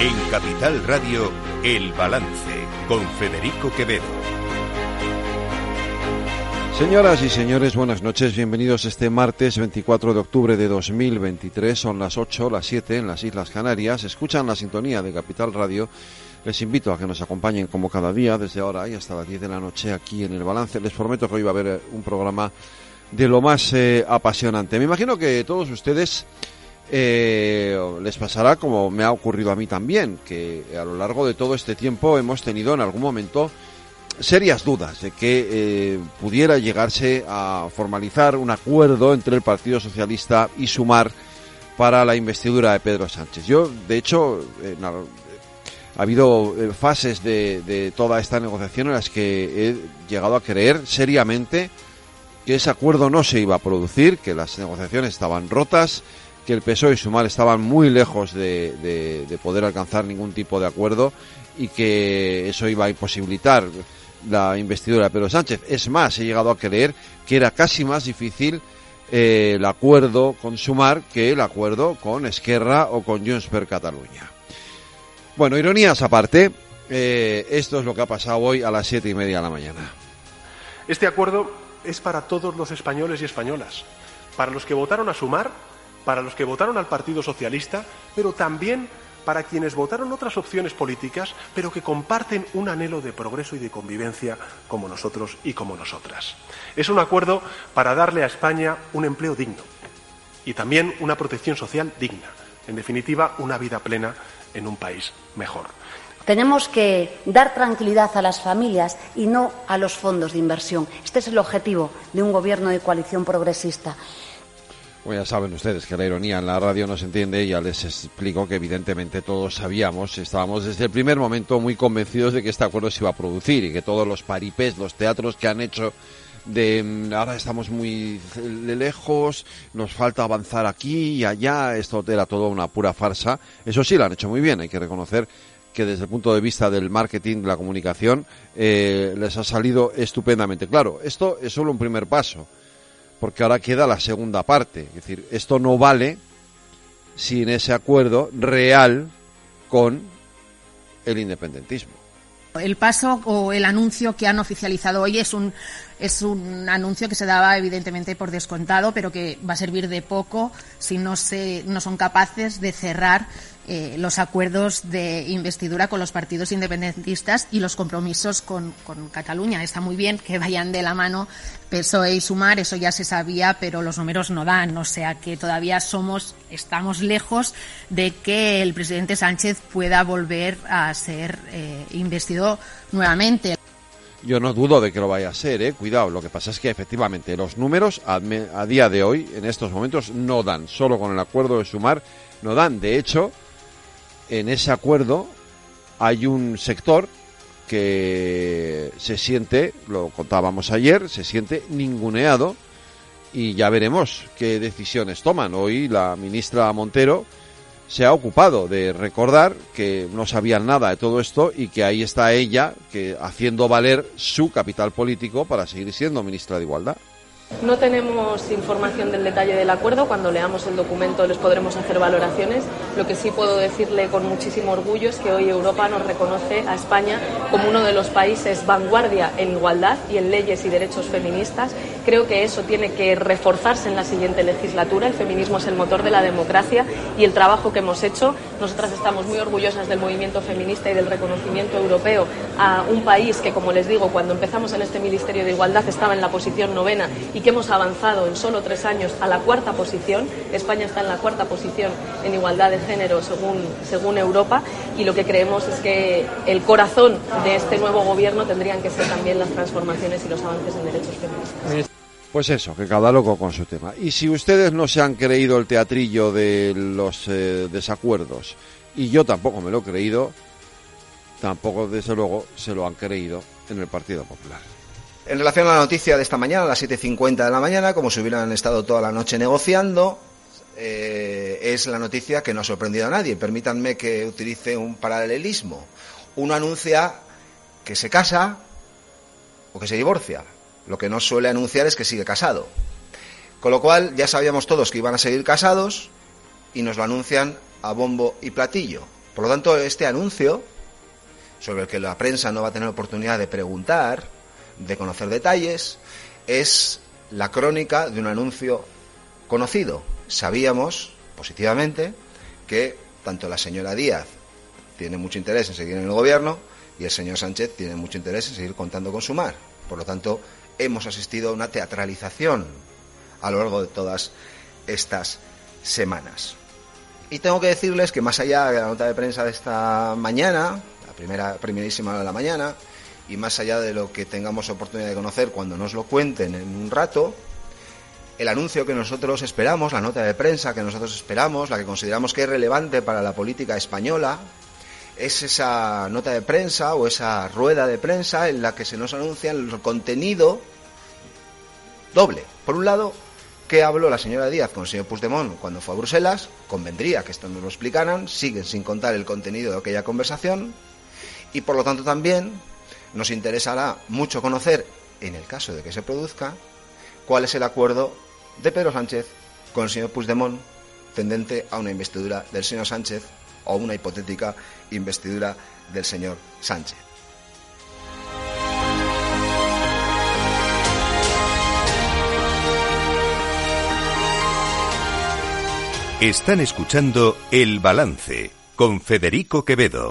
En Capital Radio, El Balance, con Federico Quevedo. Señoras y señores, buenas noches. Bienvenidos este martes 24 de octubre de 2023. Son las 8, las 7 en las Islas Canarias. Escuchan la sintonía de Capital Radio. Les invito a que nos acompañen como cada día, desde ahora y hasta las 10 de la noche aquí en El Balance. Les prometo que hoy va a haber un programa de lo más eh, apasionante. Me imagino que todos ustedes eh, les pasará como me ha ocurrido a mí también, que a lo largo de todo este tiempo hemos tenido en algún momento serias dudas de que eh, pudiera llegarse a formalizar un acuerdo entre el Partido Socialista y Sumar para la investidura de Pedro Sánchez. Yo, de hecho, ha habido eh, fases de, de, toda esta negociación en las que he llegado a creer seriamente que ese acuerdo no se iba a producir, que las negociaciones estaban rotas, que el PSOE y Sumar estaban muy lejos de, de, poder alcanzar ningún tipo de acuerdo y que eso iba a imposibilitar la investidura de Pedro Sánchez. Es más, he llegado a creer que era casi más difícil eh, el acuerdo con Sumar que el acuerdo con Esquerra o con Junts per Cataluña. Bueno, ironías aparte, eh, esto es lo que ha pasado hoy a las siete y media de la mañana. Este acuerdo es para todos los españoles y españolas, para los que votaron a Sumar para los que votaron al Partido Socialista, pero también para quienes votaron otras opciones políticas, pero que comparten un anhelo de progreso y de convivencia como nosotros y como nosotras. Es un acuerdo para darle a España un empleo digno y también una protección social digna. En definitiva, una vida plena en un país mejor. Tenemos que dar tranquilidad a las familias y no a los fondos de inversión. Este es el objetivo de un gobierno de coalición progresista. Bueno, ya saben ustedes que la ironía en la radio no se entiende, ya les explico que evidentemente todos sabíamos, estábamos desde el primer momento muy convencidos de que este acuerdo se iba a producir y que todos los paripés, los teatros que han hecho de mm, ahora estamos muy lejos, nos falta avanzar aquí y allá, esto era todo una pura farsa. Eso sí, lo han hecho muy bien, hay que reconocer que desde el punto de vista del marketing, de la comunicación, eh, les ha salido estupendamente. Claro, esto es solo un primer paso porque ahora queda la segunda parte. Es decir, esto no vale sin ese acuerdo real con el independentismo. El paso o el anuncio que han oficializado hoy es un, es un anuncio que se daba evidentemente por descontado, pero que va a servir de poco si no, se, no son capaces de cerrar eh, los acuerdos de investidura con los partidos independentistas y los compromisos con, Cataluña. Está muy bien que vayan de la mano PSOE y Sumar, eso ya se sabía, pero los números no dan. O sea que todavía somos, estamos lejos de que el presidente Sánchez pueda volver a ser eh, investido nuevamente. Yo no dudo de que lo vaya a ser, ¿eh? cuidado. Lo que pasa es que efectivamente los números a, a día de hoy, en estos momentos, no dan. Solo con el acuerdo de sumar no dan. De hecho, en ese acuerdo hay un sector que se siente, lo contábamos ayer, se siente ninguneado y ya veremos qué decisiones toman. Hoy la ministra Montero se ha ocupado de recordar que no sabían nada de todo esto y que ahí está ella que haciendo valer su capital político para seguir siendo ministra de Igualdad. No tenemos información del detalle del acuerdo. Cuando leamos el documento les podremos hacer valoraciones. Lo que sí puedo decirle con muchísimo orgullo es que hoy Europa nos reconoce a España como uno de los países vanguardia en igualdad y en leyes y derechos feministas. Creo que eso tiene que reforzarse en la siguiente legislatura. El feminismo es el motor de la democracia y el trabajo que hemos hecho. Nosotras estamos muy orgullosas del movimiento feminista y del reconocimiento europeo a un país que, como les digo, cuando empezamos en este Ministerio de Igualdad estaba en la posición novena y que hemos avanzado en solo tres años a la cuarta posición. España está en la cuarta posición en igualdad de género según, según Europa y lo que creemos es que el corazón de este nuevo gobierno tendrían que ser también las transformaciones y los avances en derechos feministas. Pues eso, que cada loco con su tema. Y si ustedes no se han creído el teatrillo de los eh, desacuerdos, y yo tampoco me lo he creído, tampoco desde luego se lo han creído en el Partido Popular. En relación a la noticia de esta mañana, a las 7.50 de la mañana, como si hubieran estado toda la noche negociando, eh, es la noticia que no ha sorprendido a nadie. Permítanme que utilice un paralelismo. Uno anuncia que se casa o que se divorcia. Lo que no suele anunciar es que sigue casado. Con lo cual ya sabíamos todos que iban a seguir casados y nos lo anuncian a bombo y platillo. Por lo tanto, este anuncio, sobre el que la prensa no va a tener oportunidad de preguntar, de conocer detalles, es la crónica de un anuncio conocido. Sabíamos, positivamente, que tanto la señora Díaz tiene mucho interés en seguir en el gobierno y el señor Sánchez tiene mucho interés en seguir contando con su mar. Por lo tanto, hemos asistido a una teatralización a lo largo de todas estas semanas. Y tengo que decirles que más allá de la nota de prensa de esta mañana, la primera, primerísima de la mañana, y más allá de lo que tengamos oportunidad de conocer cuando nos lo cuenten en un rato, el anuncio que nosotros esperamos, la nota de prensa que nosotros esperamos, la que consideramos que es relevante para la política española, es esa nota de prensa o esa rueda de prensa en la que se nos anuncia el contenido doble. Por un lado, ¿qué habló la señora Díaz con el señor Puigdemont cuando fue a Bruselas? Convendría que esto nos lo explicaran, siguen sin contar el contenido de aquella conversación y por lo tanto también nos interesará mucho conocer, en el caso de que se produzca, cuál es el acuerdo de Pedro Sánchez con el señor Puigdemont tendente a una investidura del señor Sánchez o una hipotética investidura del señor Sánchez. Están escuchando El Balance con Federico Quevedo.